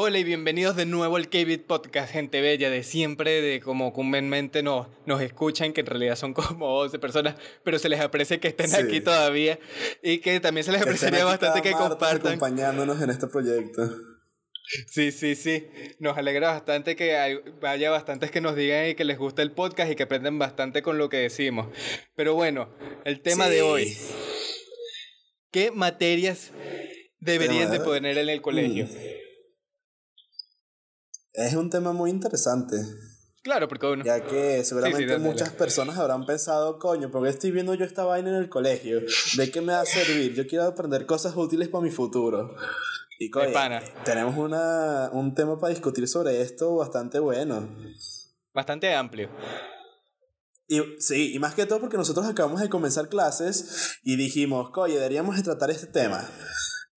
Hola y bienvenidos de nuevo al k Podcast, gente bella de siempre, de como comúnmente nos, nos escuchan, que en realidad son como 11 personas, pero se les aprecia que estén aquí todavía y que también se les apreciaría bastante que compartan. acompañándonos en este proyecto. Sí, sí, sí. Nos alegra bastante que haya bastantes que nos digan y que les guste el podcast y que aprendan bastante con lo que decimos. Pero bueno, el tema de hoy. ¿Qué materias deberían de poner en el colegio? Mm. Es un tema muy interesante. Claro, porque bueno. Ya que seguramente muchas personas habrán pensado, coño, porque estoy viendo yo esta vaina en el colegio? ¿De qué me va a servir? Yo quiero aprender cosas útiles para mi futuro. Y coño, tenemos una, un tema para discutir sobre esto bastante bueno. Bastante amplio. Y, sí, y más que todo porque nosotros acabamos de comenzar clases y dijimos, coño, deberíamos de tratar este tema.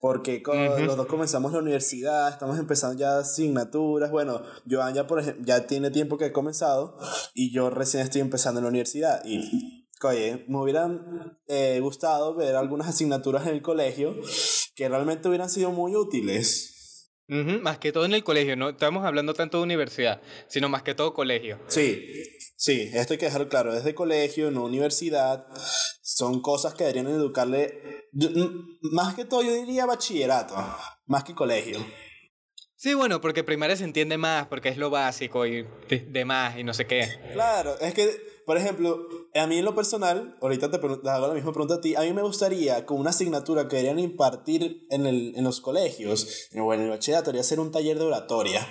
Porque los dos comenzamos la universidad, estamos empezando ya asignaturas. Bueno, Joan ya, por ejemplo, ya tiene tiempo que he comenzado y yo recién estoy empezando en la universidad. Y, oye, me hubieran eh, gustado ver algunas asignaturas en el colegio que realmente hubieran sido muy útiles. más que todo en el colegio, no estamos hablando tanto de universidad, sino más que todo colegio. Sí, sí, esto hay que dejarlo claro, desde colegio, no universidad, son cosas que deberían educarle más que todo yo diría bachillerato, más que colegio. Sí, bueno, porque primaria se entiende más, porque es lo básico y demás y no sé qué. Claro, es que, por ejemplo, a mí en lo personal, ahorita te, hago la misma pregunta a ti, a mí me gustaría con una asignatura que deberían impartir en, el, en los colegios, o en el bachillerato, ser un taller de oratoria.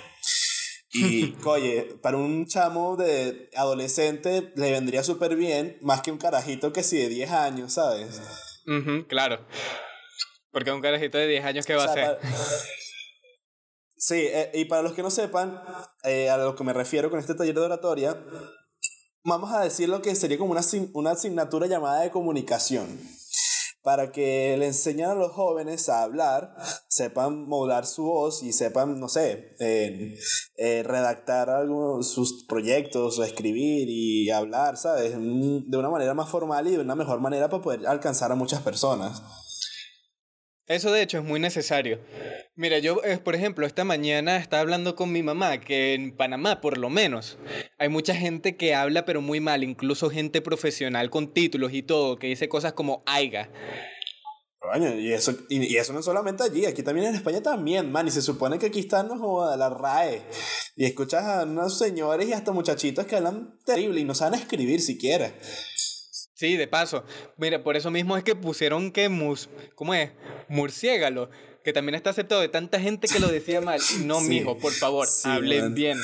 Y, oye, para un chamo de adolescente le vendría súper bien, más que un carajito que sí de 10 años, ¿sabes? claro. Porque un carajito de 10 años, ¿qué va a hacer? Sí, eh, y para los que no sepan, eh, a lo que me refiero con este taller de oratoria, vamos a decir lo que sería como una, una asignatura llamada de comunicación para que le enseñen a los jóvenes a hablar, sepan modular su voz y sepan, no sé, eh, redactar algo, sus proyectos o escribir y hablar, ¿sabes? De una manera más formal y de una mejor manera para poder alcanzar a muchas personas. Eso de hecho es muy necesario. Mira, yo, eh, por ejemplo, esta mañana estaba hablando con mi mamá que en Panamá, por lo menos, hay mucha gente que habla pero muy mal, incluso gente profesional con títulos y todo, que dice cosas como aiga. y eso, y, eso no solamente allí, aquí también en España también, man, y se supone que aquí están los la RAE, y escuchas a unos señores y hasta muchachitos que hablan terrible y no saben escribir siquiera. Sí, de paso. Mira, por eso mismo es que pusieron que mus, ¿cómo es? Murciégalo, que también está aceptado de tanta gente que lo decía mal. No, mijo, por favor, hablen bien.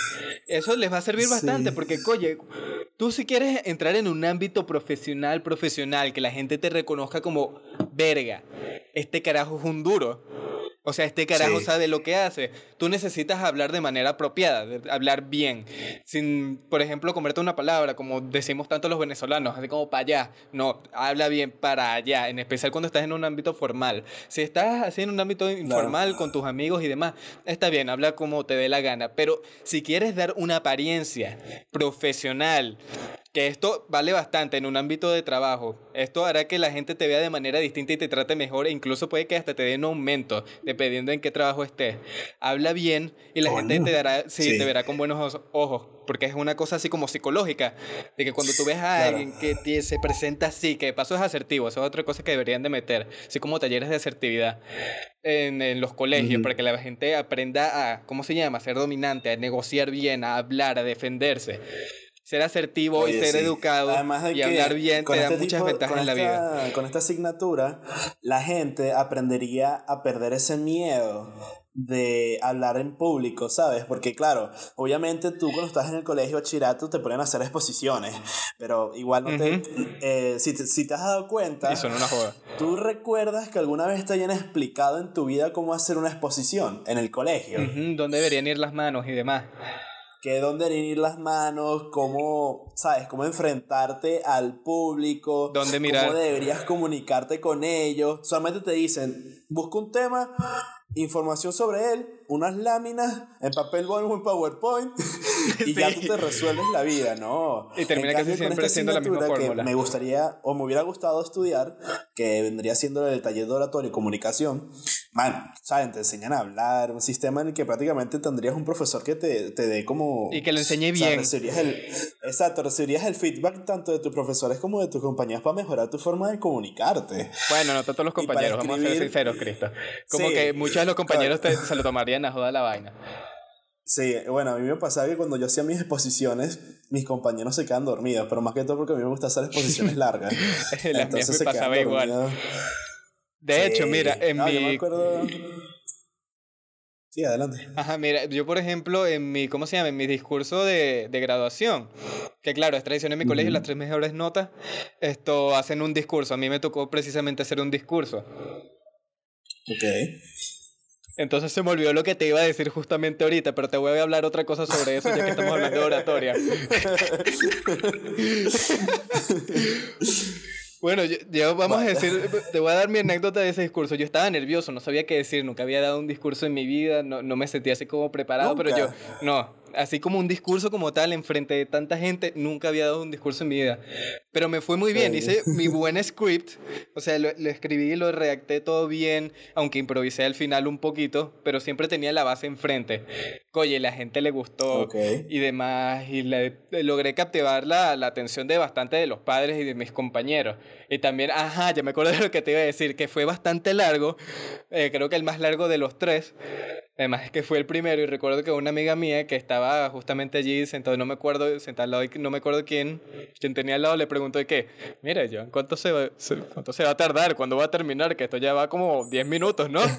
Eso les va a servir bastante porque, oye, tú si quieres entrar en un ámbito profesional, profesional, que la gente te reconozca como verga, este carajo es un duro o sea, este carajo sabe lo que hace. Tú necesitas hablar de manera apropiada, hablar bien. Sin, por ejemplo, comerte una palabra, como decimos tanto los venezolanos, así como para allá. No, habla bien para allá, en especial cuando estás en un ámbito formal. Si estás así en un ámbito informal con tus amigos y demás, está bien, habla como te dé la gana. Pero si quieres dar una apariencia profesional, que esto vale bastante en un ámbito de trabajo. Esto hará que la gente te vea de manera distinta y te trate mejor e incluso puede que hasta te den un aumento, dependiendo en qué trabajo estés. Habla bien y la gente te dará, sí, te verá con buenos ojos, porque es una cosa así como psicológica, de que cuando tú ves a alguien que se presenta así, que de paso es asertivo, eso es otra cosa que deberían de meter, así como talleres de asertividad en, en los colegios, para que la gente aprenda a, ¿cómo se llama?, a ser dominante, a negociar bien, a hablar, a defenderse ser asertivo y ser educado y hablar bien te da este muchas ventajas en la vida. Con esta asignatura, la gente aprendería a perder ese miedo de hablar en público, ¿sabes? Porque claro, obviamente tú cuando estás en el colegio chirato te ponen a hacer exposiciones, pero igual no te... Eh, si, te si te has dado cuenta... Eso no una joda. ¿Tú recuerdas que alguna vez te hayan explicado en tu vida cómo hacer una exposición en el colegio? ¿Dónde deberían ir las manos y demás? Que dónde ir las manos, cómo, ¿sabes? Cómo enfrentarte al público, ¿Dónde mirar? cómo deberías comunicarte con ellos. Solamente te dicen, busca un tema, información sobre él, unas láminas en papel bond o en PowerPoint y ya tú te resuelves la vida, ¿no? Y termina casi siempre siendo la misma fórmula. Me gustaría, o me hubiera gustado estudiar, que vendría siendo el taller de oratorio y comunicación. Man, ¿saben? Te enseñan a hablar, un sistema en el que prácticamente tendrías un profesor que te, te dé como... Y que lo enseñe bien. el, exacto, recibirías el feedback tanto de tus profesores como de tus compañías para mejorar tu forma de comunicarte. Bueno, no todos los compañeros, vamos a ser sinceros, Cristo. Como que muchos de los compañeros se lo tomarían a joda la vaina. Sí, bueno, a mí me pasaba que cuando yo hacía mis exposiciones, mis compañeros se quedan dormidos, pero más que todo porque a mí me gusta hacer exposiciones largas. Entonces me pasaba igual. De hecho, mira, en mi... Yo me acuerdo... Sí, adelante. Ajá, mira, yo por ejemplo, en mi, ¿cómo se llama? En mi discurso de, de graduación, que claro, es tradición en mi colegio, las tres mejores notas, esto hacen un discurso. A mí me tocó precisamente hacer un discurso. Ok. Entonces se me olvidó lo que te iba a decir justamente ahorita, pero te voy a hablar otra cosa sobre eso ya que estamos hablando de oratoria. bueno, yo, vamos a decir, te voy a dar mi anécdota de ese discurso. Yo estaba nervioso, no sabía qué decir, nunca había dado un discurso en mi vida, no, no me sentía así como preparado, pero yo, no, así como un discurso como tal, enfrente de tanta gente, nunca había dado un discurso en mi vida. Pero me fue muy bien, hice mi buen script, o sea, lo, escribí y lo redacté todo bien, aunque improvisé al final un poquito, pero siempre tenía la base enfrente. Oye, la gente le gustó y demás, y le, logré captivar la, la atención de bastante de los padres y de mis compañeros. Y también, ajá, ya me acuerdo de lo que te iba a decir, que fue bastante largo, eh, creo que el más largo de los tres. Además es que fue el primero y recuerdo que una amiga mía que estaba justamente allí sentado, no me acuerdo, sentada al lado, no me acuerdo quién, quien tenía al lado le preguntó de qué, mira yo, ¿cuánto se, va, ¿cuánto se va a tardar? ¿Cuándo va a terminar? Que esto ya va como 10 minutos, ¿no?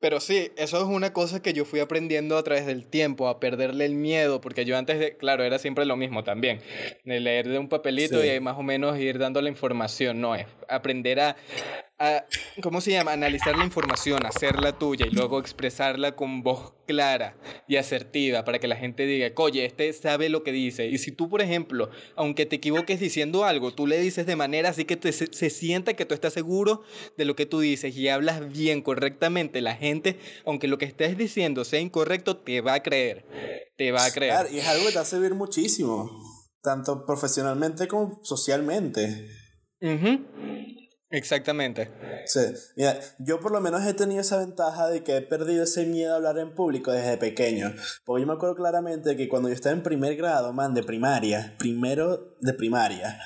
Pero sí, eso es una cosa que yo fui aprendiendo a través del tiempo, a perderle el miedo, porque yo antes de, claro, era siempre lo mismo también, de leer de un papelito y más o menos ir dando la información, no, es aprender a, ¿cómo se llama? Analizar la información, hacerla tuya y luego expresarla con voz clara y asertiva para que la gente diga, oye, este sabe lo que dice. Y si tú, por ejemplo, aunque te equivoques diciendo algo, tú le dices de manera así que se, sienta que tú estás seguro de lo que tú dices y hablas bien, correctamente, la gente, aunque lo que estés diciendo sea incorrecto, te va a creer. Te va a creer. y es algo que te hace servir muchísimo, tanto profesionalmente como socialmente. Exactamente. Sí, mira, yo por lo menos he tenido esa ventaja de que he perdido ese miedo a hablar en público desde pequeño. Porque yo me acuerdo claramente que cuando yo estaba en primer grado, man, de primaria, primero de primaria,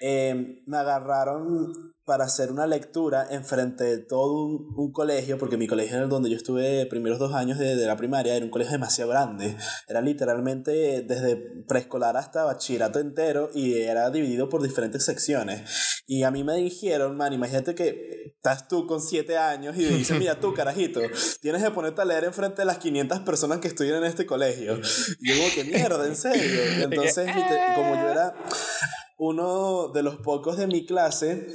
eh, me agarraron para hacer una lectura enfrente de todo un, colegio, porque mi colegio era donde yo estuve primeros dos años de, de, la primaria, era un colegio demasiado grande. Era literalmente desde preescolar hasta bachillerato entero y era dividido por diferentes secciones. Y a mí me dijeron, man, imagínate que estás tú con siete años y dices, mira tú, carajito, tienes que ponerte a leer enfrente de las 500 personas que estudian en este colegio. Y yo digo, qué mierda, en serio. Entonces, como yo era uno de los pocos de mi clase,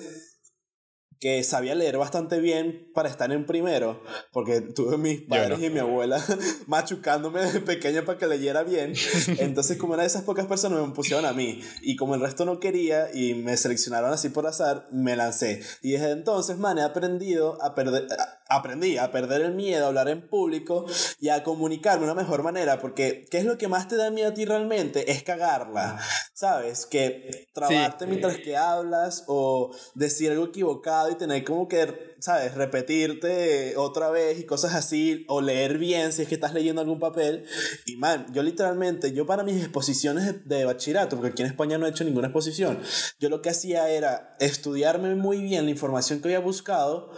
que sabía leer bastante bien para estar en primero, porque tuve mis padres y mi abuela machucándome desde pequeño para que leyera bien. Entonces, como era de esas pocas personas, me pusieron a mí. Y como el resto no quería y me seleccionaron así por azar, me lancé. Y desde entonces, man, he aprendido a perder, aprendí a perder el miedo a hablar en público y a comunicarme de una mejor manera, porque ¿qué es lo que más te da miedo a ti realmente? Es cagarla, ¿sabes? Que trabarte mientras que hablas o decir algo equivocado y tener como que ¿sabes? Repetirte otra vez y cosas así, o leer bien si es que estás leyendo algún papel. Y man, yo literalmente, yo para mis exposiciones de, bachillerato, porque aquí en España no he hecho ninguna exposición, yo lo que hacía era estudiarme muy bien la información que había buscado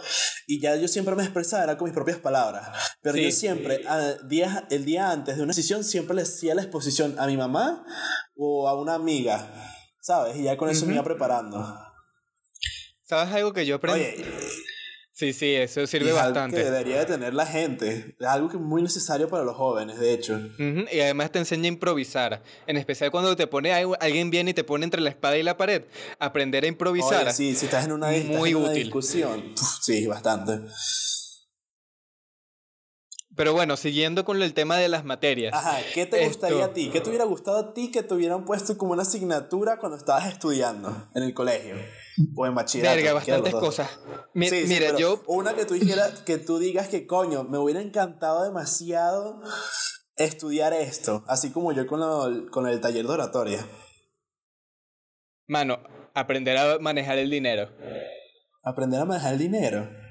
y ya yo siempre me expresaba era con mis propias palabras. Pero yo siempre, día, el día antes de una exposición, siempre le hacía la exposición a mi mamá o a una amiga, ¿sabes? Y ya con eso me iba preparando. ¿Sabes algo que yo aprendí? Sí, sí, eso sirve bastante. que debería de tener la gente. Es algo que es muy necesario para los jóvenes, de hecho. Y además te enseña a improvisar. En especial cuando te pone alguien viene y te pone entre la espada y la pared. Aprender a improvisar. sí, si estás en una, muy útil. discusión. sí, bastante. Pero bueno, siguiendo con el tema de las materias. Ajá, ¿qué te gustaría a ti? ¿Qué te hubiera gustado a ti que te hubieran puesto como una asignatura cuando estabas estudiando en el colegio? O en bachillerato. Verga, bastantes cosas. mira, yo. Una que tú dijeras, que tú digas que coño, me hubiera encantado demasiado estudiar esto, así como yo con, con el taller de oratoria. Mano, aprender a manejar el dinero. Aprender a manejar el dinero.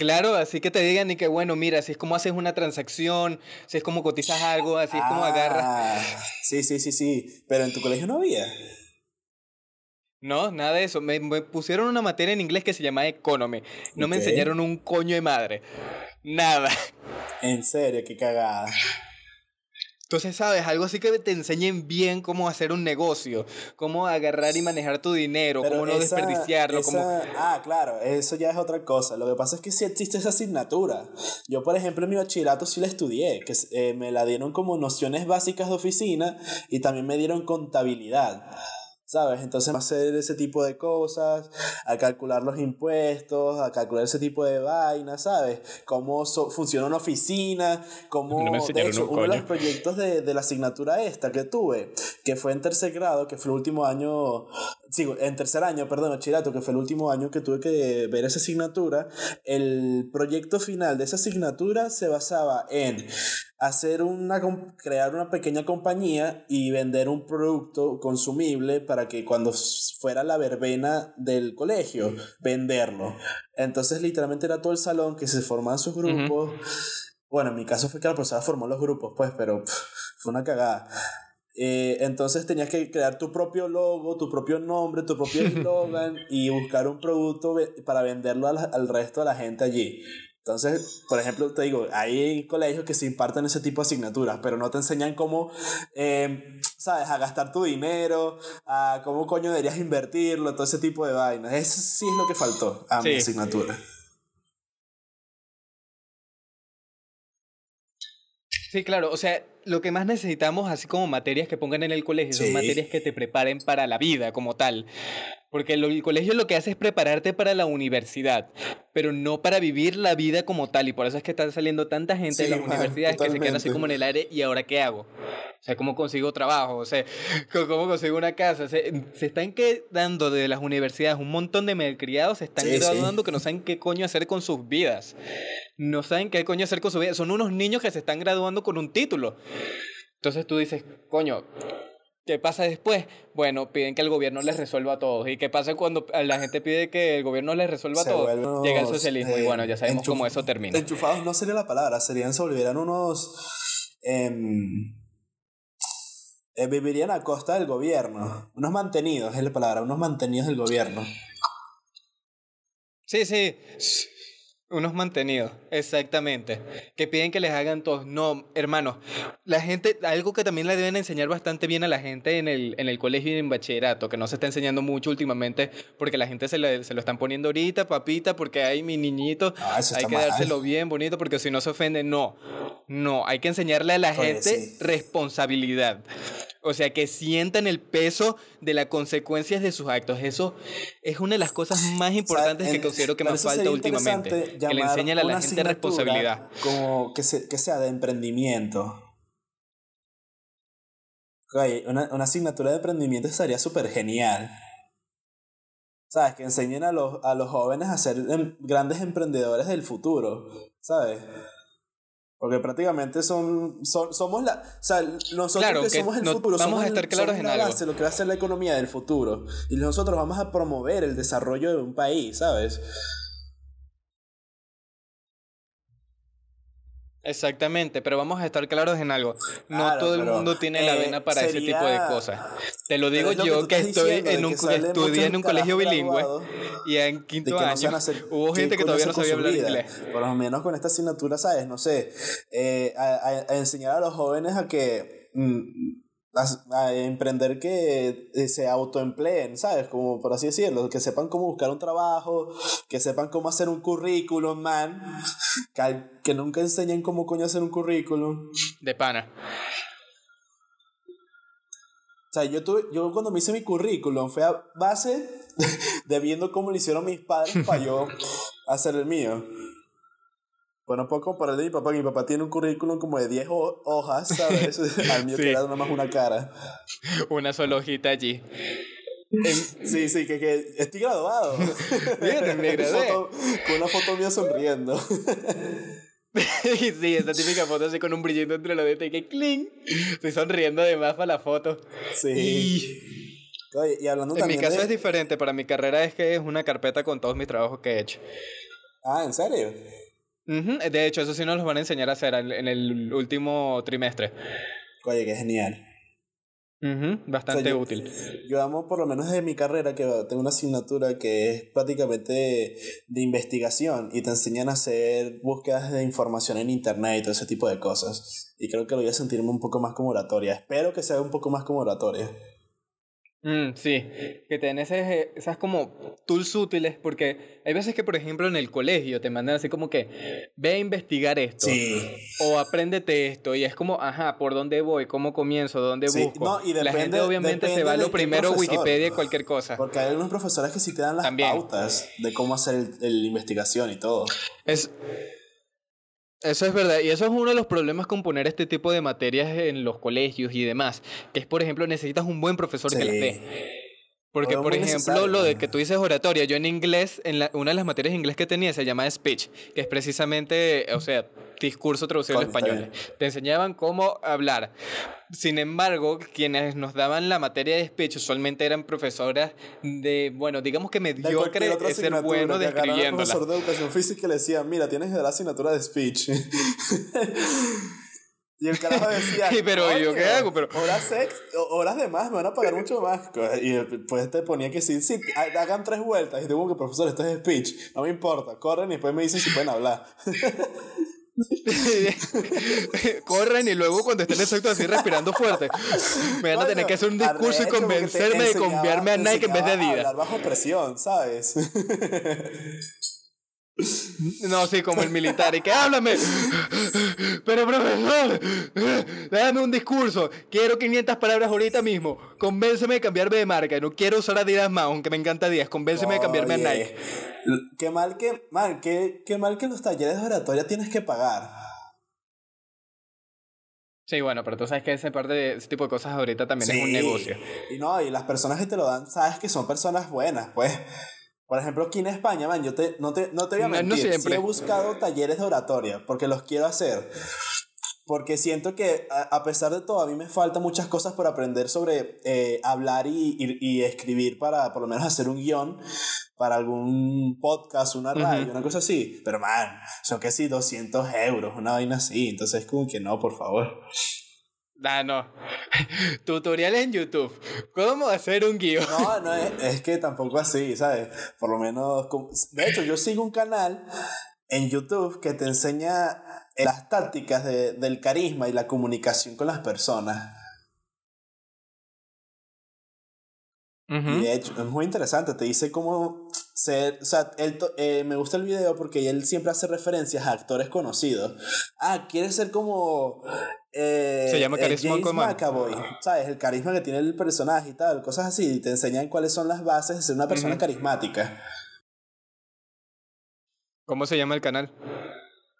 Claro, así que te digan y que bueno, mira, si es como haces una transacción, si es como cotizas algo, así es como agarras. Ah, sí, sí, sí, sí. Pero en tu colegio no había. No, nada de eso. Me, pusieron una materia en inglés que se llama Economy. No me enseñaron un coño de madre. Nada. En serio, qué cagada. Entonces, ¿sabes? Algo así que te enseñen bien cómo hacer un negocio, cómo agarrar y manejar tu dinero, cómo no desperdiciarlo. Ah, claro, eso ya es otra cosa. Lo que pasa es que sí existe esa asignatura. Yo, por ejemplo, en mi bachillerato sí la estudié, que eh, me la dieron como nociones básicas de oficina y también me dieron contabilidad. ¿Sabes? Entonces, hacer ese tipo de cosas, a calcular los impuestos, a calcular ese tipo de vainas, ¿sabes? Cómo funciona una oficina, cómo... de hecho, uno de los proyectos de, de la asignatura esta que tuve, que fue en tercer grado, que fue el último año Sí, en tercer año, perdón, bachillerato, que fue el último año que tuve que ver esa asignatura, el proyecto final de esa asignatura se basaba en hacer una crear una pequeña compañía y vender un producto consumible para que cuando fuera la verbena del colegio venderlo. Entonces literalmente era todo el salón que se formaban sus grupos. Bueno, en mi caso fue que la profesora formó los grupos, pues, pero fue una cagada. Eh, entonces tenías que crear tu propio logo, tu propio nombre, tu propio eslogan y buscar un producto para venderlo al, resto de la gente allí. Entonces, por ejemplo, te digo, hay colegios que se imparten ese tipo de asignaturas, pero no te enseñan cómo, em, ¿sabes?, a gastar tu dinero, a cómo coño deberías invertirlo, todo ese tipo de vainas. Eso sí es lo que faltó a mi asignatura. Sí, claro, o sea, lo que más necesitamos, así como materias que pongan en el colegio, son materias que te preparen para la vida como tal. Porque el colegio lo que hace es prepararte para la universidad, pero no para vivir la vida como tal. Y por eso es que están saliendo tanta gente de las universidades que se quedan así como en el aire. ¿Y ahora qué hago? O sea, ¿cómo consigo trabajo? O sea, ¿cómo consigo una casa? se están quedando de las universidades un montón de malcriados, se están graduando que no saben qué coño hacer con sus vidas. No saben qué coño hacer con su vida. Son unos niños que se están graduando con un título. Entonces tú dices, coño, ¿Qué pasa después? Bueno, piden que el gobierno les resuelva a todos. ¿Y qué pasa cuando la gente pide que el gobierno les resuelva a todos? Llega el socialismo y bueno, ya sabemos cómo eso termina. Enchufados no sería la palabra, serían, se volvieran unos... Em, eh, vivirían a costa del gobierno. Unos mantenidos es la palabra, unos mantenidos del gobierno. Sí, sí. Unos mantenidos, exactamente. Que piden que les hagan todos. No, hermanos, la gente, algo que también le deben enseñar bastante bien a la gente en el, en el colegio y en bachillerato, que no se está enseñando mucho últimamente, porque la gente se, le, se lo están poniendo ahorita, papita, porque hay mi niñito, ah, hay que dárselo bien bonito, porque si no se ofende, no. No, hay que enseñarle a la gente responsabilidad. O sea, que sientan el peso de las consecuencias de sus actos. Eso es una de las cosas más importantes que considero que más falta últimamente. Que le enseñen a la gente responsabilidad. Como que, que sea de emprendimiento. una, una asignatura de emprendimiento estaría súper genial. ¿Sabes? Que enseñen a los, a los jóvenes a ser em, grandes emprendedores del futuro. ¿Sabes? Porque prácticamente son, somos la. O sea, nosotros que, somos el futuro, vamos somos a estar claros en algo. lo que va a ser la economía del futuro. Y nosotros vamos a promover el desarrollo de un país, ¿sabes? Exactamente, pero vamos a estar claros en algo. No todo el mundo tiene la vena para ese tipo de cosas. Te lo digo yo que, estoy en un, estudié en un colegio bilingüe y en quinto año hubo gente que todavía no sabía hablar inglés. Por lo menos con esta asignatura, ¿sabes? No sé, eh, a, enseñar a los jóvenes a que... Mm, a, emprender que eh, se autoempleen, ¿sabes? Como por así decirlo, que sepan cómo buscar un trabajo, que sepan cómo hacer un currículum, man, que, que nunca enseñen cómo coño hacer un currículum. De pana. O sea, yo, tuve, yo cuando me hice mi currículum fue a base de viendo cómo lo hicieron mis padres para yo hacer el mío. Bueno, puedo comparar de mi papá, mi papá tiene un currículum como de 10 hojas, ¿sabes? Al mío que era nada más una cara. Una sola hojita allí. Sí, sí, que, que estoy graduado. Bien, me gradué. con una foto mía sonriendo. sí, esa típica foto así con un brillito entre los dedos y que cling. Estoy sonriendo además para la foto. Sí. Y, Oye, y hablando en mi caso es diferente. Para mi carrera es que es una carpeta con todos mis trabajos que he hecho. Ah, ¿en serio? De hecho, eso sí nos lo van a enseñar a hacer en el último trimestre. Oye, qué genial. bastante útil. Yo amo, por lo menos de mi carrera, que tengo una asignatura que es prácticamente de investigación y te enseñan a hacer búsquedas de información en internet y todo ese tipo de cosas. Y creo que lo voy a sentirme un poco más como oratoria. Espero que sea un poco más como oratoria. Mm, sí, que tenés esas como tools útiles, porque hay veces que, por ejemplo, en el colegio te mandan así como que ve a investigar esto, o apréndete esto, y es como, ajá, ¿por dónde voy? ¿Cómo comienzo? ¿Dónde busco? La gente obviamente se va a lo primero Wikipedia y cualquier cosa. Porque hay algunos profesores que sí te dan las pautas de cómo hacer la investigación y todo. Es, eso es verdad, y eso es uno de los problemas con poner este tipo de materias en los colegios y demás, que es, por ejemplo, necesitas un buen profesor que las dé. Porque, por ejemplo, lo de que tú dices oratoria, yo en inglés, en la, una de las materias de inglés que tenía se llama speech, que es precisamente, o sea, discurso traducido en español. Te enseñaban cómo hablar. Sin embargo, quienes nos daban la materia de speech usualmente eran profesoras de, bueno, digamos que mediocre de ser bueno describiéndola. El profesor de educación física le decía, mira, tienes que dar la asignatura de speech. Y el carajo decía, pero yo qué hago, pero horas, horas de más, me van a pagar mucho más. Y pues te ponía que sí, sí, hagan tres vueltas. Y te digo que profesor, esto es speech, no me importa, corren y después me dicen si pueden hablar. Corren y luego cuando estén exacto así respirando fuerte, me van a tener que hacer un discurso y convencerme de cambiarme a Nike en vez de Adidas. bajo presión, ¿sabes? No, sí, como el militar. Y que háblame. Pero profesor, déjame un discurso. Quiero 500 palabras ahorita mismo. Convénceme de cambiarme de marca. No quiero usar Adidas más, aunque me encanta Adidas. Convénceme de cambiarme a Nike. Qué mal que, mal, qué, qué mal que en los talleres de oratoria tienes que pagar. Sí, bueno, pero tú sabes que ese parte de ese tipo de cosas ahorita también es un negocio. Y no, y las personas que te lo dan, sabes que son personas buenas, pues. Por ejemplo, aquí en España, man, yo te, no, te, no te voy a mentir, sí he buscado talleres de oratoria porque los quiero hacer. Porque siento que a, pesar de todo, a mí me faltan muchas cosas por aprender sobre eh, hablar y, y, escribir para por lo menos hacer un guion para algún podcast, una radio, una cosa así. Pero man, son sí, 200 euros, una vaina así. Entonces, como que no, por favor. Ah, no. Tutoriales en YouTube. ¿Cómo hacer un guion? No, no, es, es, que tampoco así, ¿sabes? Por lo menos. De hecho, yo sigo un canal en YouTube que te enseña las tácticas de, del carisma y la comunicación con las personas. Y de hecho, es muy interesante. Te dice cómo ser. O sea, él, eh, me gusta el video porque él siempre hace referencias a actores conocidos. Ah, quiere ser como eh, Se llama carisma James McAvoy, ¿sabes? El carisma que tiene el personaje y tal, cosas así. Y te enseñan cuáles son las bases de ser una persona carismática. ¿Cómo se llama el canal?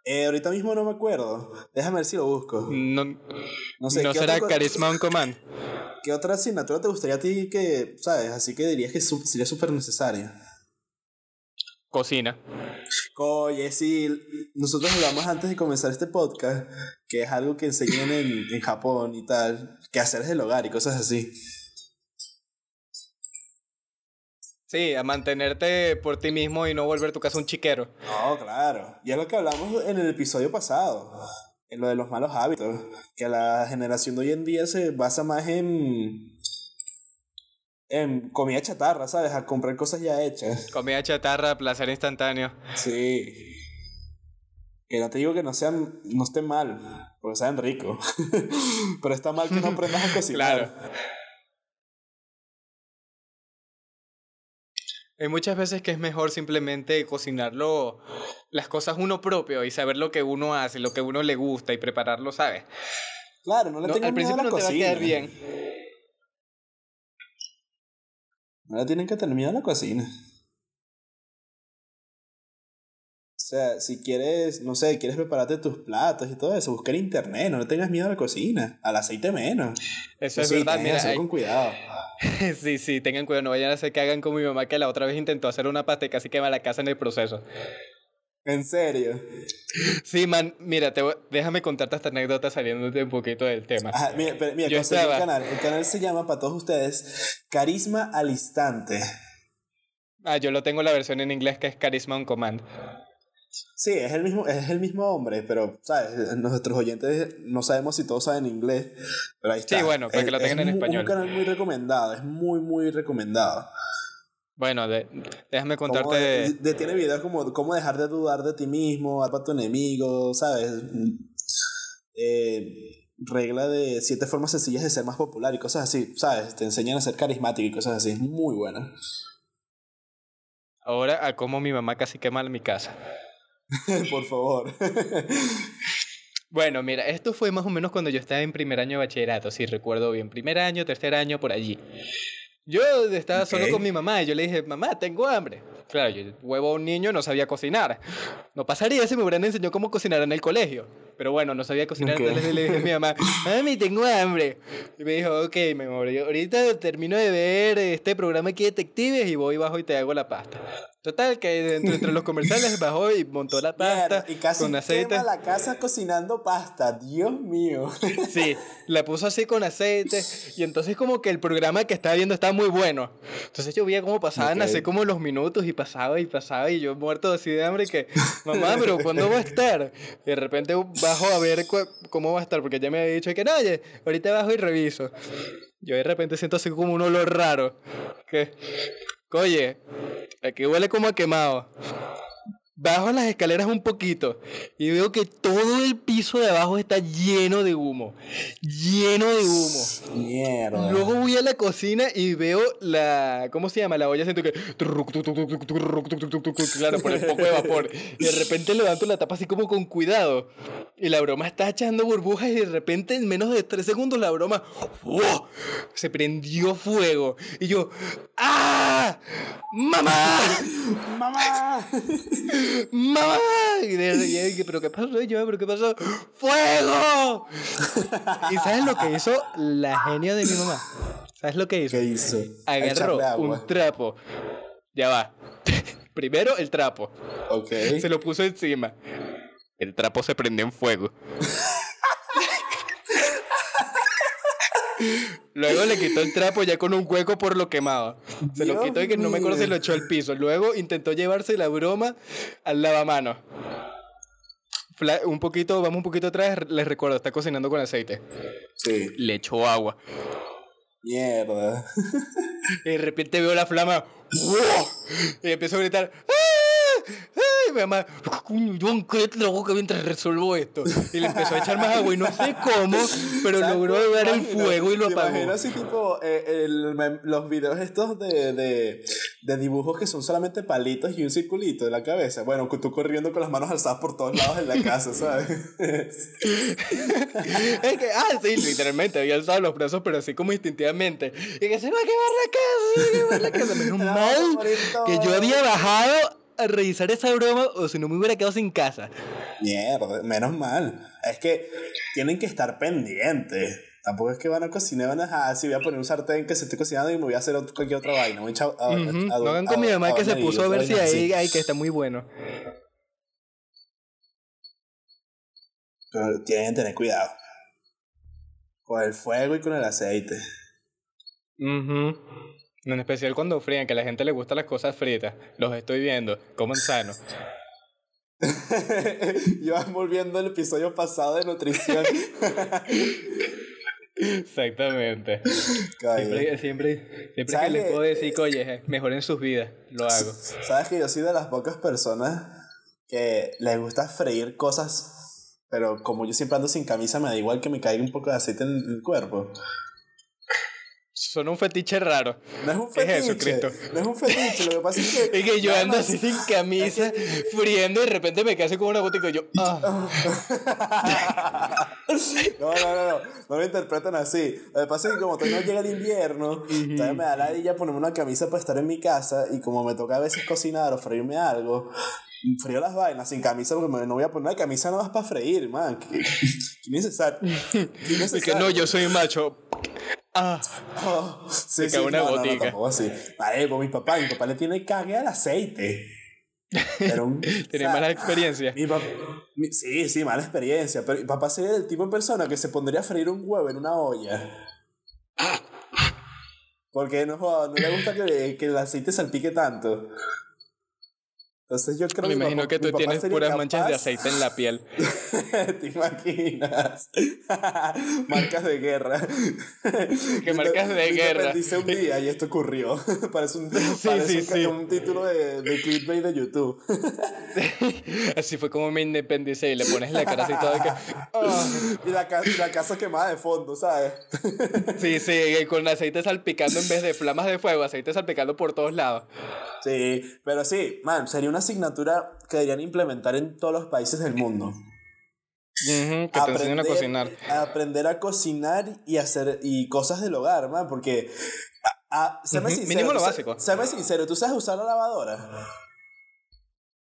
Eh, ahorita mismo no me acuerdo. Déjame ver si lo busco. No, no, sé, ¿no será Carisma on Command. ¿Qué otra asignatura te gustaría a ti que, sabes? Así que dirías que sería súper necesaria. Cocina. Oye, sí, nosotros hablamos antes de comenzar este podcast, que es algo que enseñan en, en Japón y tal, que hacer es el hogar y cosas así. Sí, a mantenerte por ti mismo y no volver tu casa un chiquero. No, claro. Y es lo que hablamos en el episodio pasado, en lo de los malos hábitos, que la generación de hoy en día se basa más en en comida chatarra, ¿sabes? A comprar cosas ya hechas. Comida chatarra, placer instantáneo. Sí. Que no te digo que no sean, no estén mal, porque saben rico. Pero está mal que no aprendas a cocinar. Claro. Hay muchas veces que es mejor simplemente cocinarlo, las cosas uno propio y saber lo que uno hace, lo que uno le gusta y prepararlo, ¿sabes? Claro, no le tengo Al principio no te va a quedar bien. Ahora tienen que terminar la cocina. sea, si quieres, no sé, quieres prepararte tus platos y todo eso, busca en internet, no le tengas miedo a la cocina, al aceite menos. Eso es verdad, mira. Hay... con cuidado. sí, sí, tengan cuidado, no vayan a hacer que hagan como mi mamá que la otra vez intentó hacer una pasta y casi quema la casa en el proceso. ¿En serio? Sí, man, mira, te déjame contarte esta anécdota saliéndote un poquito del tema. mira, mira Yo estaba... el canal. El canal se llama, para todos ustedes, Carisma al Instante. Ah, yo lo tengo la versión en inglés que es Carisma on Command. Sí, es el mismo, es el mismo hombre, pero, ¿sabes? Nuestros oyentes no sabemos si todos saben inglés, pero ahí está. Sí, bueno, para que lo tengan en español. Es un canal muy recomendado, es muy, muy recomendado. Bueno, déjame contarte. De, tiene videos como cómo dejar de dudar de ti mismo, a tu enemigo, ¿sabes? Eh, regla de siete formas sencillas de ser más popular y cosas así, ¿sabes? Te enseñan a ser carismático y cosas así, es muy buena. Ahora a cómo mi mamá casi quema mi casa. Por favor. bueno, mira, esto fue más o menos cuando yo estaba en primer año de bachillerato, si recuerdo bien. Primer año, tercer año, por allí. Yo estaba solo con mi mamá y yo le dije, mamá, tengo hambre. Claro, yo, huevo a un niño, no sabía cocinar. No pasaría si me hubieran enseñado cómo cocinar en el colegio. Pero bueno, no sabía cocinar, entonces le dije a mi mamá, mami, tengo hambre. Y me dijo, ok, me ahorita termino de ver este programa aquí de detectives y voy bajo y te hago la pasta. Total, que entre, los comerciales bajó y montó la pasta y casi con aceite. Quema la casa cocinando pasta, Dios mío. Sí, la puso así con aceite y entonces como que el programa que estaba viendo estaba muy bueno. Entonces yo veía cómo pasaban así como los minutos y pasaba y pasaba y yo muerto así de hambre que, mamá, pero ¿cuándo va a estar? Y de repente bajo a ver cómo va a estar porque ya me había dicho que no, oye, ahorita bajo y reviso. Yo de repente siento así como un olor raro. Que, oye, aquí huele como quemado. Bajo las escaleras un poquito y veo que todo el piso de abajo está lleno de humo. Lleno de humo. Mierda. Luego voy a la cocina y veo la. ¿Cómo se llama? La olla. Siento que. Claro, por el poco de vapor. Y de repente levanto la tapa así como con cuidado. Y la broma está echando burbujas y de repente en menos de tres segundos la broma. Se prendió fuego. Y yo. ¡Ah! ¡Mamá! ¡Mamá! ¡Mamá! Y de, ¿pero qué pasó? Yo, ¿pero qué pasó? ¡Fuego! ¿Y sabes lo que hizo la genia de mi mamá? ¿Sabes lo que hizo? ¿Qué hizo? Agarró un trapo. Ya va. Primero el trapo. Ok. Se lo puso encima. El trapo se prendió en fuego. Luego le quitó el trapo ya con un hueco por lo quemado. Se lo quitó y que no me acuerdo si lo echó al piso. Luego intentó llevarse la broma al lavamano. Un poquito, vamos un poquito atrás, les recuerdo, está cocinando con aceite. Sí. Le echó agua. Mierda. Y de repente veo la flama. Y empezó a gritar. ¡Ah! ¡Ay, mi mamá! John, cállate la boca mientras resuelvo esto. Y le empezó a echar más agua y no sé cómo, pero logró ver el fuego y lo apagó. Imagino así tipo eh, el, los videos estos de, de, de, dibujos que son solamente palitos y un circulito de la cabeza. Bueno, tú corriendo con las manos alzadas por todos lados en la casa, ¿sabes? es que, ah, sí, literalmente, había alzado los brazos, pero así como instintivamente. Y que se va a quemar la casa, se va a quemar la casa. Menos mal que yo había bajado a revisar esa broma o si no me hubiera quedado sin casa. Mierda, menos mal. Es que tienen que estar pendientes. Tampoco es que van a cocinar, van a ah, si voy a poner un sartén que se esté cocinando y me voy a hacer cualquier otra vaina. Voy a, no hagan con mi mamá que se puso a ver si ahí, que está muy bueno. Pero tienen que tener cuidado. Con el fuego y con el aceite. mhm en especial cuando frían, que a la gente le gustan las cosas fritas. Los estoy viendo. Coman sano. Yo volviendo al episodio pasado de nutrición. Exactamente. Siempre, siempre, siempre que les puedo decir, que, oye, mejoren sus vidas, lo hago. Sabes que yo soy de las pocas personas que les gusta freír cosas, pero como yo siempre ando sin camisa, me da igual que me caiga un poco de aceite en el cuerpo. Son un fetiche raro. No es un fetiche. no es un fetiche. Lo que pasa es que. Es que yo ando así sin camisa, friendo y de repente me quedé como una botica y yo. Ah. no, no, no, no. No lo interpretan así. Lo que pasa es que como todavía no llega el invierno, todavía me da la idea ponerme una camisa para estar en mi casa y como me toca a veces cocinar o freírme algo, frío las vainas sin camisa porque no voy a poner una camisa nada más para freír, man. Qué, necesario. Es que no, yo soy macho. Ah, oh, sí, sí, una no, botica. No, así. Vale, pues mi papá, mi papá le tiene cague al aceite. Pero ¿Tiene mala experiencia? Mi sí, sí, mala experiencia. Pero mi papá sería el tipo de persona que se pondría a freír un huevo en una olla. Porque no, no le gusta que, que el aceite salpique tanto. Entonces yo creo Me imagino que tú tienes puras manchas de aceite en la piel. ¿Te imaginas? marcas de guerra. ¿Qué marcas de guerra? Dice un día y esto ocurrió. parece un, parece un, título de, de clickbait de YouTube. así fue como me independicé y le pones la cara así toda que... Oh. Y, la, y la casa quemada de fondo, ¿sabes? sí, sí, con aceite salpicando en vez de flamas de fuego, aceite salpicando por todos lados. Sí, pero sí, man, sería una asignatura que deberían implementar en todos los países del mundo. que te enseñen a cocinar. aprender a cocinar y hacer y cosas del hogar, man, porque a, sincero, mínimo lo básico. Séme sincero, ¿tú sabes usar la lavadora?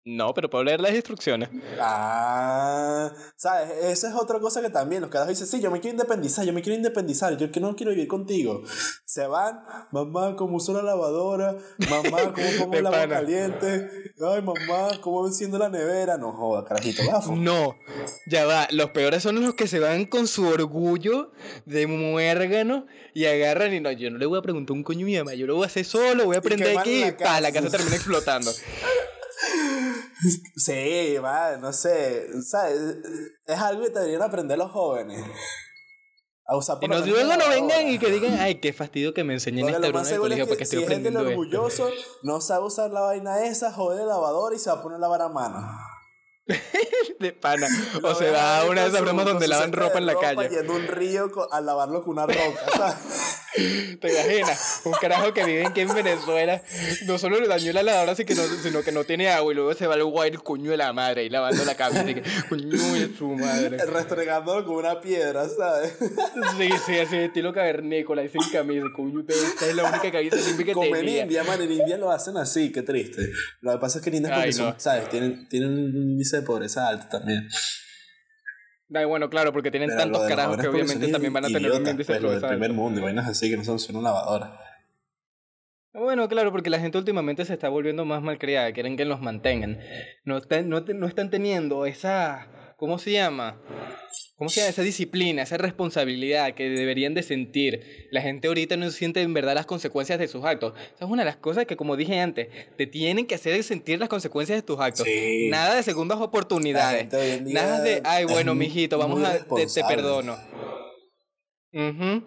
No, pero puedo leer las instrucciones. Ah, ¿sabes? Esa es otra cosa que también los caras dicen, sí, yo me quiero independizar, yo me quiero independizar, yo que no quiero vivir contigo. Se van, mamá, ¿cómo uso la lavadora? Mamá, ¿cómo pongo el agua caliente? Ay, mamá, ¿cómo enciendo la nevera? No joda, carajito, gafo. No, ya va, los peores son los que se van con su orgullo de muérgano y agarran y no, yo no le voy a preguntar un coño a mi mamá, yo lo voy a hacer solo, voy a aprender aquí y pa, la casa termina explotando. Sí, va, no sé. ¿sabes? Es algo que deberían aprender los jóvenes. A usar por y no, luego no vengan y que digan, ay, qué fastidio que me enseñen esta broma de colegio porque estoy si aprendiendo. Es orgulloso, no sabe usar la vaina esa, jode el lavador y se va a poner a lavar a mano. de pana. o se va a una de esas bromas donde lavan ropa en la calle. Yendo un río a lavarlo con una roca, ¿Te imaginas? Un carajo que vive aquí en Venezuela no solo le dañó la lavadora, sino que no tiene agua y luego se va al guay coño de la madre y lavando la cabeza. Así que, coño de su madre. Restregándolo con una piedra, ¿sabes? Sí, sí, así estilo cavernícola y sin camisa. Coño, esta es la única camisa que Como en India, man, en India lo hacen así, qué triste. Lo que pasa es que en India, ¿sabes? Tienen, tienen un índice de pobreza alto también. Da, bueno, claro, porque tienen tantos carajos que obviamente también van a tener un índice de pobreza. primer mundo y vainas así que no son solo una lavadora. Bueno, claro, porque la gente últimamente se está volviendo más malcriada, quieren que los mantengan. No, están, no, no están teniendo esa, ¿cómo se llama? ¿Cómo se llama? Esa disciplina, esa responsabilidad que deberían de sentir. La gente ahorita no siente en verdad las consecuencias de sus actos. Esa es una de las cosas que, como dije antes, te tienen que hacer sentir las consecuencias de tus actos. Nada de segundas oportunidades. Nada de, ay, bueno, mijito, vamos a, te, te perdono. Uh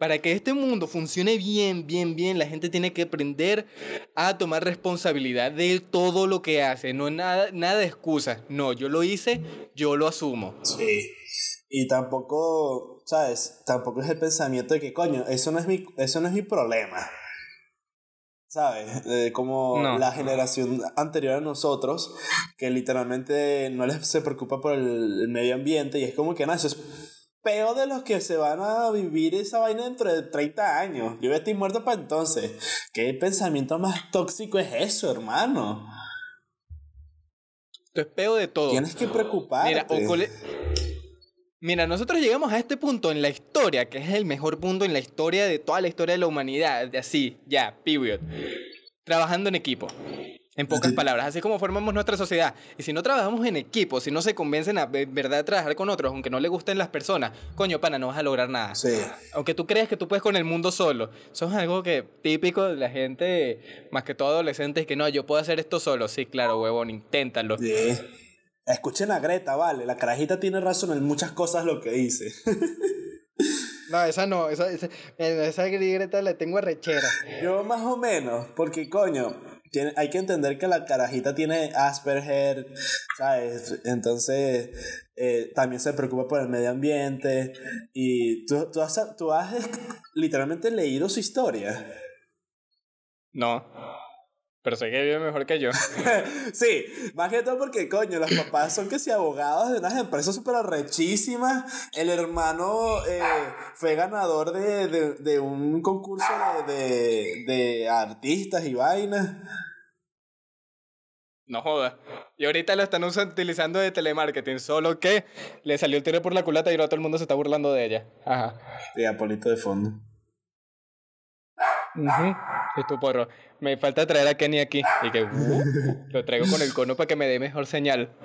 para que este mundo funcione bien, bien, bien, la gente tiene que aprender a tomar responsabilidad de todo lo que hace. No nada, nada de excusa. No, yo lo hice, yo lo asumo. Sí. Y tampoco, ¿sabes? Tampoco es el pensamiento de que, coño, eso no es mi, eso no es mi problema. ¿Sabes? como la generación anterior a nosotros, que literalmente no les se preocupa por el, medio ambiente y es como que, no, eso es peor de los que se van a vivir esa vaina dentro de 30 años. Yo estoy muerto para entonces. ¿Qué pensamiento más tóxico es eso, hermano? Esto es peor de todo. Tienes que preocuparte. Mira, Mira, nosotros llegamos a este punto en la historia, que es el mejor punto en la historia de toda la historia de la humanidad, de así, ya, period. Trabajando en equipo. En pocas palabras, así como formamos nuestra sociedad. Y si no trabajamos en equipo, si no se convencen a verdad trabajar con otros, aunque no le gusten las personas, coño, pana, no vas a lograr nada. Sí. Aunque tú creas que tú puedes con el mundo solo. Eso es algo que típico de la gente, más que todo adolescentes, que no, yo puedo hacer esto solo. Sí, claro, huevón, inténtalo. Sí. Escuchen a Greta, vale. La carajita tiene razón en muchas cosas lo que dice. No, esa no, esa, esa, esa Greta la tengo arrechera. Yo más o menos, porque coño, tiene, hay que entender que la carajita tiene Asperger, ¿sabes? Entonces, eh, también se preocupa por el medio ambiente. Y tú, tú, has, tú has literalmente leído su historia. No. Pero sé que vive mejor que yo. sí, más que todo porque, coño, los papás son que si abogados de unas empresas súper arrechísimas. El hermano eh, fue ganador de, de, de un concurso de, de, de artistas y vainas. No joda. Y ahorita lo están utilizando de telemarketing, solo que le salió el tiro por la culata y ahora todo el mundo se está burlando de ella. Ajá. Y Apolito de fondo. Y tu porro. Me falta traer a Kenny aquí. Y que uh, lo traigo con el cono para que me dé mejor señal.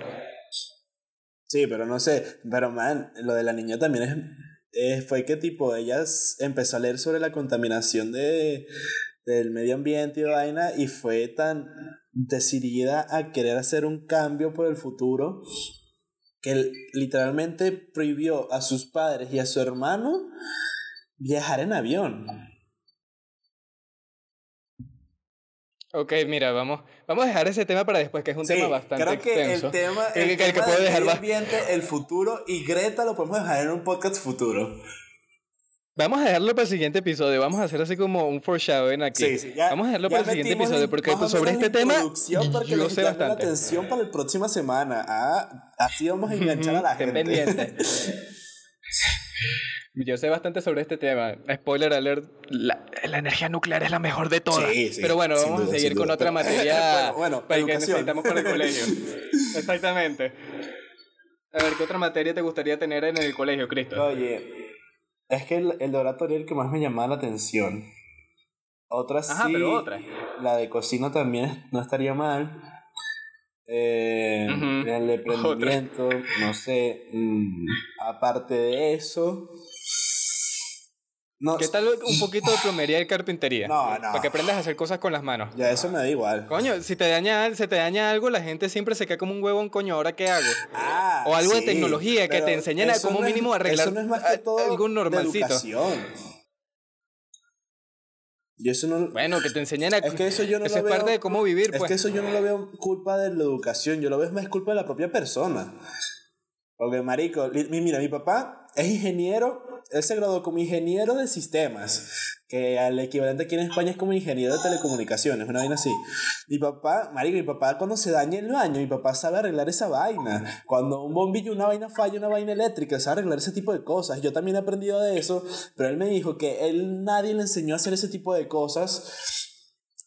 Sí, pero no sé. Pero man, lo de la niña también es. fue que tipo, ella empezó a leer sobre la contaminación de, del medio ambiente y vaina. Y fue tan decidida a querer hacer un cambio por el futuro que literalmente prohibió a sus padres y a su hermano viajar en avión. Ok, mira, vamos, vamos a dejar ese tema para después, que es un tema bastante creo que El tema, el, que, puede dejar el ambiente, el futuro y Greta lo podemos dejar en un podcast futuro. Vamos a dejarlo para el siguiente episodio. Vamos a hacer así como un foreshadowing aquí. Sí, vamos a dejarlo para el siguiente episodio porque sobre este tema yo lo sé bastante. la atención para la próxima semana. Ah, así vamos a enganchar a la gente. Yo sé bastante sobre este tema. Spoiler alert, la, la energía nuclear es la mejor de todas. Sí, sí, Pero bueno, vamos a seguir con otra materia bueno, bueno, para que necesitamos para el colegio. Exactamente. A ver, ¿qué otra materia te gustaría tener en el colegio, Cristo? Oye, es que el, el de oratorio es el que más me llamaba la atención. Otra Ajá, sí, pero otra. la de cocina también no estaría mal. Eh, El emprendimiento, no sé. Mm, aparte de eso. No, ¿Qué tal un poquito de plomería y carpintería? No, no. Para que aprendas a hacer cosas con las manos. Ya, eso me da igual. Coño, si te daña, se te daña algo, la gente siempre se queda como un huevón, coño, ¿ahora qué hago? Ah, o algo de tecnología que te enseñen a como mínimo arreglar eso no es más que todo algún normalcito. Y eso no... Bueno, que te enseñen a... Es que eso yo no eso es parte de cómo vivir, Es pues. que eso yo no lo veo culpa de la educación, yo lo veo más culpa de la propia persona. Porque, marico, mira, mi papá es ingeniero, él se graduó como ingeniero de sistemas, que al equivalente aquí en España es como ingeniero de telecomunicaciones, una vaina así. Mi papá, marico, mi papá cuando se daña el baño, mi papá sabe arreglar esa vaina. Cuando un bombillo, una vaina falla, una vaina eléctrica, sabe arreglar ese tipo de cosas. Yo también he aprendido de eso, pero él me dijo que él nadie le enseñó a hacer ese tipo de cosas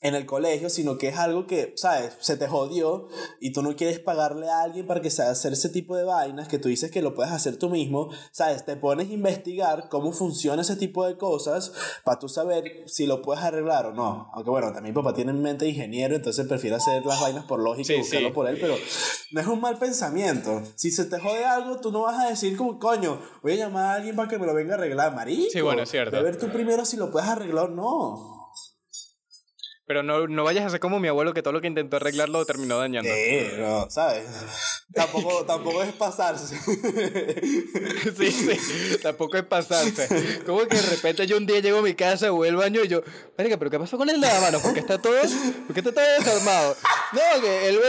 en el colegio, sino que es algo que, ¿sabes? Se te jodió y tú no quieres pagarle a alguien para que se hacer ese tipo de vainas que tú dices que lo puedes hacer tú mismo, ¿sabes? Te pones a investigar cómo funciona ese tipo de cosas para tú saber si lo puedes arreglar o no. Aunque bueno, también papá tiene en mente ingeniero, entonces prefiere hacer las vainas por lógica y buscarlo por él, pero no es un mal pensamiento. Si se te jode algo, tú no vas a decir como, coño, voy a llamar a alguien para que me lo venga a arreglar, marico. Sí, bueno, es cierto. A ver tú primero si lo puedes arreglar o no. Pero no, no vayas a ser como mi abuelo que todo lo que intentó arreglarlo terminó dañando. Sí, no, ¿sabes? tampoco, tampoco es pasarse. sí, sí, tampoco es pasarse. Como que de repente yo un día llego a mi casa, voy al baño y yo, marica, ¿pero qué pasó con el lavamanos? ¿Por qué está todo, por qué está todo desarmado? No, que él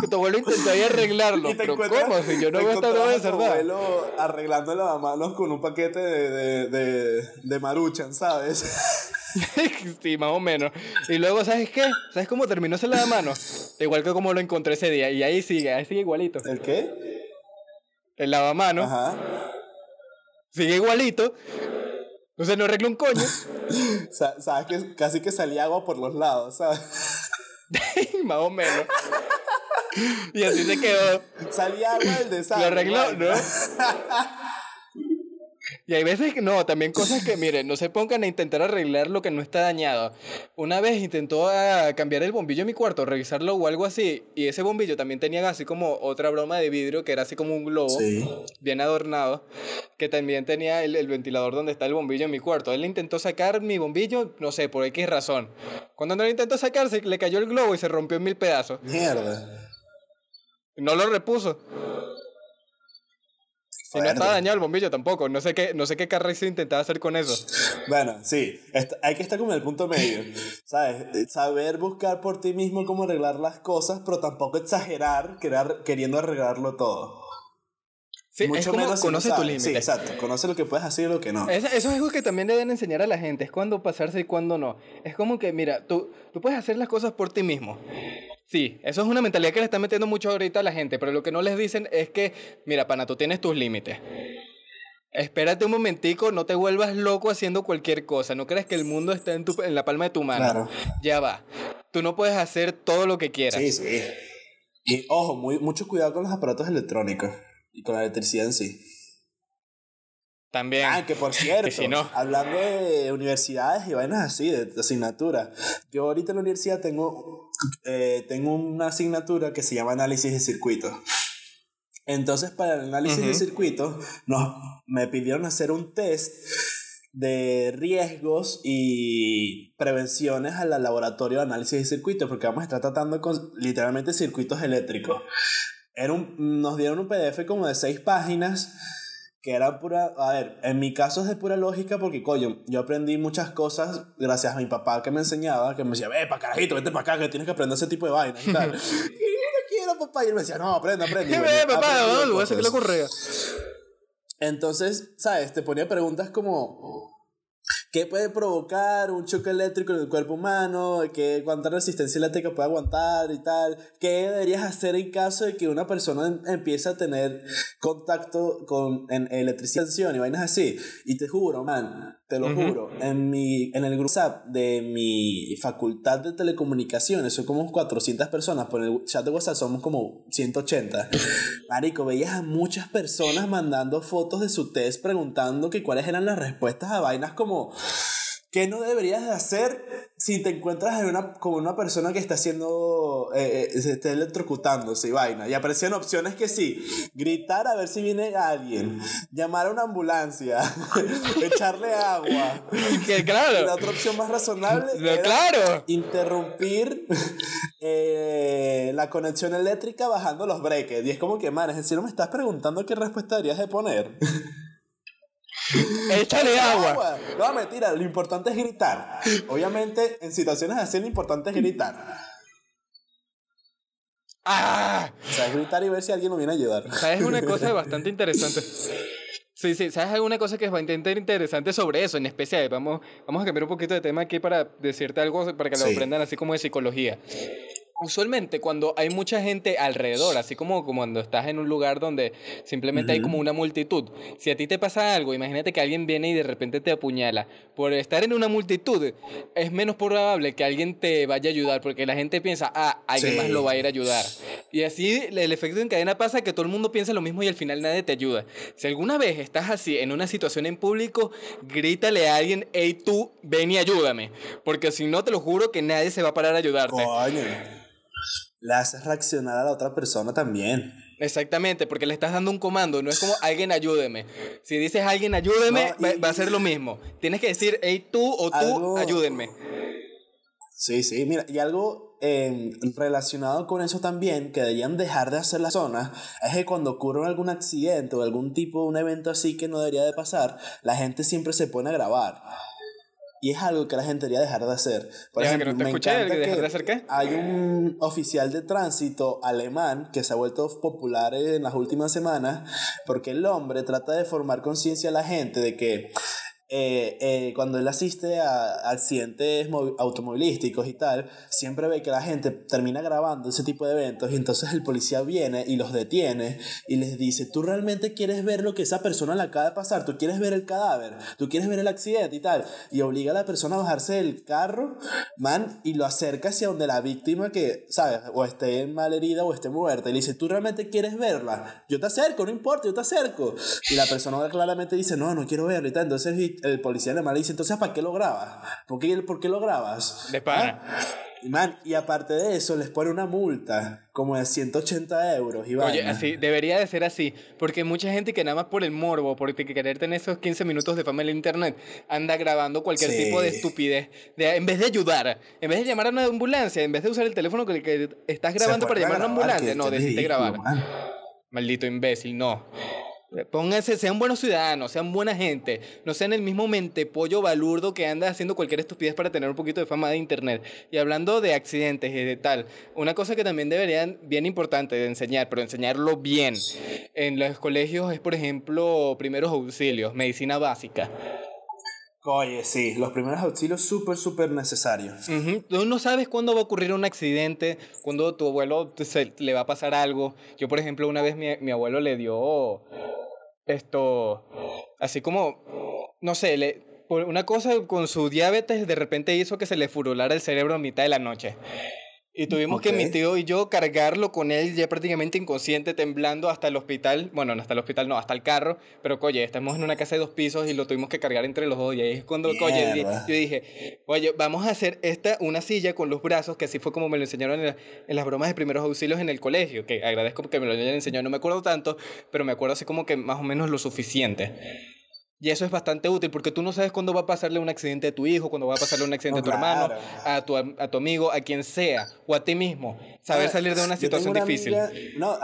que tu abuelo intentó ahí arreglarlo. Pero ¿cómo? Si yo no a estar desarmado. Tu abuelo arreglando el lavamanos con un paquete de, de, de, de maruchan, ¿sabes? sí, más o menos. Y luego, ¿sabes qué? ¿Sabes cómo terminó ese mano Igual que como lo encontré ese día. Y ahí sigue, ahí sigue igualito. ¿El qué? El lavamanos. Ajá. Sigue igualito. O sea, no arregla un coño. sabes que casi que salía agua por los lados, ¿sabes? más o menos. y así se quedó. Salía agua del desastre. Lo arregló, ¿no? Y hay veces que no, también cosas que, miren, no se pongan a intentar arreglar lo que no está dañado. Una vez intentó ah, cambiar el bombillo en mi cuarto, revisarlo o algo así, y ese bombillo también tenía así como otra broma de vidrio que era así como un globo, bien adornado, que también tenía el, ventilador donde está el bombillo en mi cuarto. Él intentó sacar mi bombillo, no sé, por X razón. Cuando no lo intentó sacar, se le cayó el globo y se rompió en mil pedazos. Mierda. No lo repuso. Si no está dañado el bombillo tampoco. No sé qué, no sé qué se intentaba hacer con eso. Bueno, sí. hay que estar como en el punto medio. ¿Sabes? Saber buscar por ti mismo cómo arreglar las cosas, pero tampoco exagerar queriendo arreglarlo todo. Sí, Mucho menos conoce tu límite. Sí, exacto. Conoce lo que puedes hacer y lo que no. Eso, es algo que también deben enseñar a la gente. Es cuándo pasarse y cuándo no. Es como que, mira, tú, tú puedes hacer las cosas por ti mismo. Sí, eso es una mentalidad que le está metiendo mucho ahorita a la gente, pero lo que no les dicen es que, mira, pana, tú tienes tus límites. Espérate un momentico, no te vuelvas loco haciendo cualquier cosa. No crees que el mundo está en, tu, en la palma de tu mano. Claro. Ya va. Tú no puedes hacer todo lo que quieras. Sí, sí. Y ojo, muy, mucho cuidado con los aparatos electrónicos y con la electricidad en sí. También. Ah, que por cierto, hablando de universidades y vainas así, de, asignatura. Yo ahorita en la universidad tengo, eh, tengo una asignatura que se llama análisis de circuitos. Entonces, para el análisis de circuitos, nos, me pidieron hacer un test de riesgos y prevenciones al laboratorio de análisis de circuitos, porque vamos a estar tratando con literalmente circuitos eléctricos. Era un, nos dieron un PDF como de seis páginas que era pura, a ver, en mi caso es de pura lógica porque, coño, yo aprendí muchas cosas gracias a mi papá que me enseñaba, que me decía, ve, pa' carajito, vete para acá, que tienes que aprender ese tipo de vainas y tal. y yo no quiero, papá, y él me decía, no, aprende, aprende. Ve, papá, no, voy a seguir la correa. Entonces, ¿sabes? Te ponía preguntas como, ¿Qué puede provocar un choque eléctrico en el cuerpo humano? ¿Qué, ¿Cuánta resistencia eléctrica puede aguantar y tal? ¿Qué deberías hacer en caso de que una persona em, empiece a tener contacto con en electricidad y vainas así? Y te juro, man, te lo juro, en, mi, en el grupo WhatsApp de mi facultad de telecomunicaciones son como 400 personas, por el chat de WhatsApp somos como 180. Marico, veías a muchas personas mandando fotos de su test preguntando que cuáles eran las respuestas a vainas como ¿Qué no deberías de hacer si te encuentras en una, con una persona que está haciendo, eh, eh, se está electrocutándose y vaina? Y aparecían opciones que sí, gritar a ver si viene alguien, llamar a una ambulancia, echarle agua. Que claro. la otra opción más razonable era claro. interrumpir eh, la conexión eléctrica bajando los breaks. Y es como que, man, es decir, no me estás preguntando qué respuesta deberías de poner. Échale agua. No, mentira, lo importante es gritar. Obviamente, en situaciones así, lo importante es gritar. ¡Ah! O sea, es gritar y ver si alguien nos viene a ayudar. ¿Sabes una cosa bastante interesante? Sí, sí, ¿sabes alguna cosa que es bastante interesante sobre eso? En especial, vamos, vamos a cambiar un poquito de tema aquí para decirte algo, para que lo aprendan así como de psicología usualmente cuando hay mucha gente alrededor, así como, cuando estás en un lugar donde simplemente hay como una multitud, si a ti te pasa algo, imagínate que alguien viene y de repente te apuñala, por estar en una multitud es menos probable que alguien te vaya a ayudar, porque la gente piensa, ah, alguien más lo va a ir a ayudar. Y así el efecto en cadena pasa que todo el mundo piensa lo mismo y al final nadie te ayuda. Si alguna vez estás así en una situación en público, grítale a alguien, hey tú, ven y ayúdame, porque si no te lo juro que nadie se va a parar a ayudarte le haces reaccionar a la otra persona también. Exactamente, porque le estás dando un comando, no es como alguien ayúdeme. Si dices alguien ayúdeme, va, a ser lo mismo. Tienes que decir, hey tú o tú, ayúdenme. Sí, sí, mira, y algo em, relacionado con eso también, que deberían dejar de hacer la zona, es que cuando ocurre algún accidente o algún tipo de un evento así que no debería de pasar, la gente siempre se pone a grabar. Y es algo que la gente debería dejar de hacer. Por ejemplo, me encanta que, hay un oficial de tránsito alemán que se ha vuelto popular en las últimas semanas porque el hombre trata de formar conciencia a la gente de que eh, eh, cuando él asiste a accidentes automovilísticos y tal, siempre ve que la gente termina grabando ese tipo de eventos y entonces el policía viene y los detiene y les dice, tú realmente quieres ver lo que esa persona le acaba de pasar, tú quieres ver el cadáver, tú quieres ver el accidente y tal, y obliga a la persona a bajarse del carro, man, y lo acerca hacia donde la víctima que, ¿sabes? O esté mal herida o esté muerta, y le dice, tú realmente quieres verla, yo te acerco, no importa, yo te acerco. Y la persona claramente dice, no, no quiero verla y tal, entonces el policía le dice, entonces, ¿para qué lo grabas? ¿Por qué, ¿por qué lo grabas? Le para. Y, man, y aparte de eso, les pone una multa como de 180 euros. Y Oye, así, debería de ser así, porque mucha gente que nada más por el morbo, por querer tener esos 15 minutos de fama en el internet, anda grabando cualquier tipo de estupidez. De, en vez de ayudar, en vez de llamar a una ambulancia, en vez de usar el teléfono que, que estás grabando para llamar a una ambulancia, no, decidiste grabar. Maldito imbécil, no. Pónganse, sean buenos ciudadanos, sean buena gente, no sean el mismo mente pollo balurdo que anda haciendo cualquier estupidez para tener un poquito de fama de internet. Y hablando de accidentes y de tal, una cosa que también deberían, bien importante de enseñar, pero enseñarlo bien en los colegios es, por ejemplo, primeros auxilios, medicina básica. Oye, sí, los primeros auxilios súper, súper necesarios. Tú no sabes cuándo va a ocurrir un accidente, cuándo tu abuelo se, le va a pasar algo. Yo, por ejemplo, una vez mi, mi abuelo le dio esto, así como, no sé, le, una cosa con su diabetes de repente hizo que se le furulara el cerebro a mitad de la noche. Y tuvimos que mi tío y yo cargarlo con él ya prácticamente inconsciente, temblando hasta el hospital. Bueno, no hasta el hospital, no, hasta el carro. Pero, oye, estamos en una casa de dos pisos y lo tuvimos que cargar entre los dos. Y ahí es cuando, oye, yo dije, oye, vamos a hacer esta, una silla con los brazos, que así fue como me lo enseñaron en, en las bromas de primeros auxilios en el colegio. Que agradezco que me lo hayan enseñado, no me acuerdo tanto, pero me acuerdo así como que más o menos lo suficiente. Y eso es bastante útil porque tú no sabes cuándo va a pasarle un accidente a tu hijo, cuándo va a pasarle un accidente a tu hermano, a tu, a tu amigo, a quien sea, o a ti mismo. Saber salir de una situación difícil. no,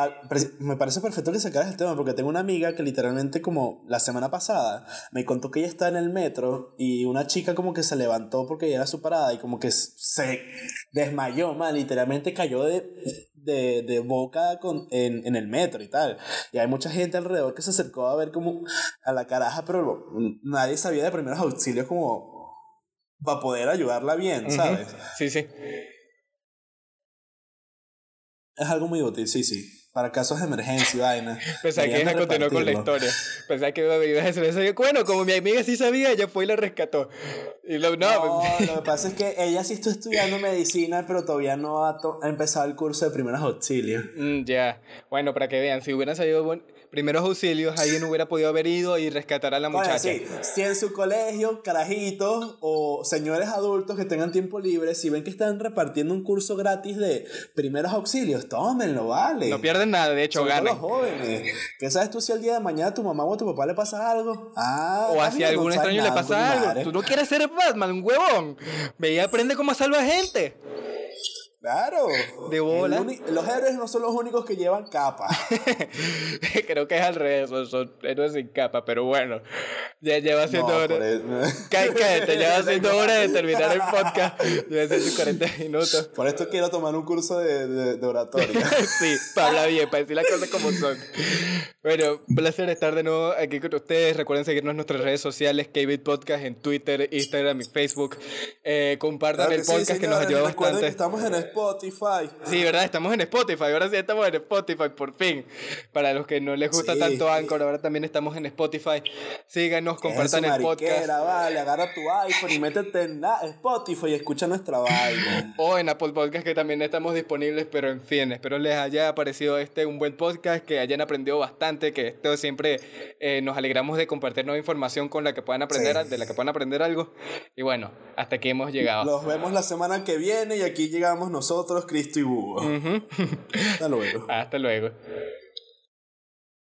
me parece perfecto que sacaras el tema porque tengo una amiga que literalmente como la semana pasada me contó que ella está en el metro y una chica como que se levantó porque ya era su parada y como que se desmayó, man, literalmente cayó de, de, de boca con, en, en, el metro y tal. Y hay mucha gente alrededor que se acercó a ver como a la caraja, pero nadie sabía de primeros auxilios como para poder ayudarla bien, ¿sabes? Sí, sí. Es algo muy útil, sí, sí para casos de emergencia y vaina. Pensaba que ella continuó con la historia. Pensaba que iba a decir eso. Bueno, como mi amiga sí sabía, ella fue y la rescató. Y lo, no, no lo que pasa es que ella sí está estudiando medicina, pero todavía no ha, empezado el curso de primeros auxilios. Mm, ya. Bueno, para que vean, si hubieran salido primeros auxilios, alguien hubiera podido haber ido y rescatar a la muchacha. sí. Si en su colegio, carajitos o señores adultos que tengan tiempo libre, si ven que están repartiendo un curso gratis de primeros auxilios, tómenlo, vale. No pierden nada, de hecho, ganen. los jóvenes. ¿Qué sabes tú si el día de mañana a tu mamá o a tu papá le pasa algo? Ah, o si a algún extraño le pasa algo. Tú no quieres ser Batman, un huevón. Ve y aprende cómo salva gente. Claro. De bola. Los héroes no son los únicos que llevan capa. Creo que es al revés, son, héroes sin capa, pero bueno. Ya lleva siendo no, hora. Cállate, lleva siendo hora de terminar el podcast. Debe ser 40 minutos. Por esto quiero tomar un curso de, de, oratoria. sí, para hablar bien, para decir las cosas como son. Bueno, un placer estar de nuevo aquí con ustedes. Recuerden seguirnos en nuestras redes sociales, KB Podcast, en Twitter, Instagram y Facebook. Eh, compartan el podcast que nos ayuda bastante. Que estamos en Spotify. Sí, ¿verdad? Estamos en Spotify. Ahora sí estamos en Spotify, por fin. Para los que no les gusta tanto Anchor, ahora también estamos en Spotify. Síganos, compartan el podcast. vale, agarra tu iPhone y métete en Spotify y escucha nuestra vaina. O en Apple Podcast, que también estamos disponibles, pero en fin, espero les haya parecido este un buen podcast, que hayan aprendido bastante, que esto siempre eh, nos alegramos de compartir nueva información con la que puedan aprender, de la que puedan aprender algo. Y bueno, hasta aquí hemos llegado. Los vemos la semana que viene y aquí llegamos nosotros, Cristo y Búho. Hasta luego. Hasta luego.